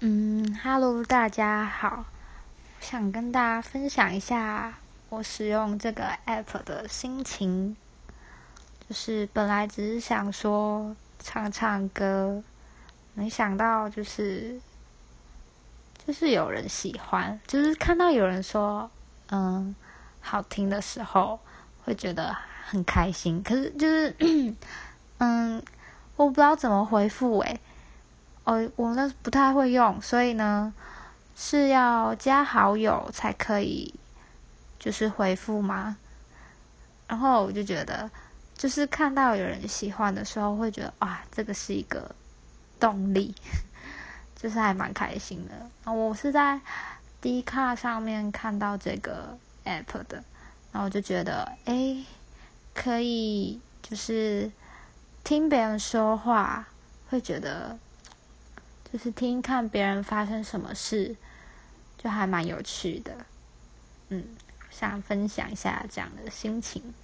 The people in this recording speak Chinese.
嗯，Hello，大家好，想跟大家分享一下我使用这个 App 的心情。就是本来只是想说唱唱歌，没想到就是就是有人喜欢，就是看到有人说嗯好听的时候，会觉得很开心。可是就是 嗯，我不知道怎么回复诶。哦，我那不太会用，所以呢是要加好友才可以，就是回复吗？然后我就觉得，就是看到有人喜欢的时候，会觉得哇，这个是一个动力，就是还蛮开心的。我是在 D 卡上面看到这个 app 的，然后我就觉得，哎，可以就是听别人说话，会觉得。就是听看别人发生什么事，就还蛮有趣的，嗯，想分享一下这样的心情。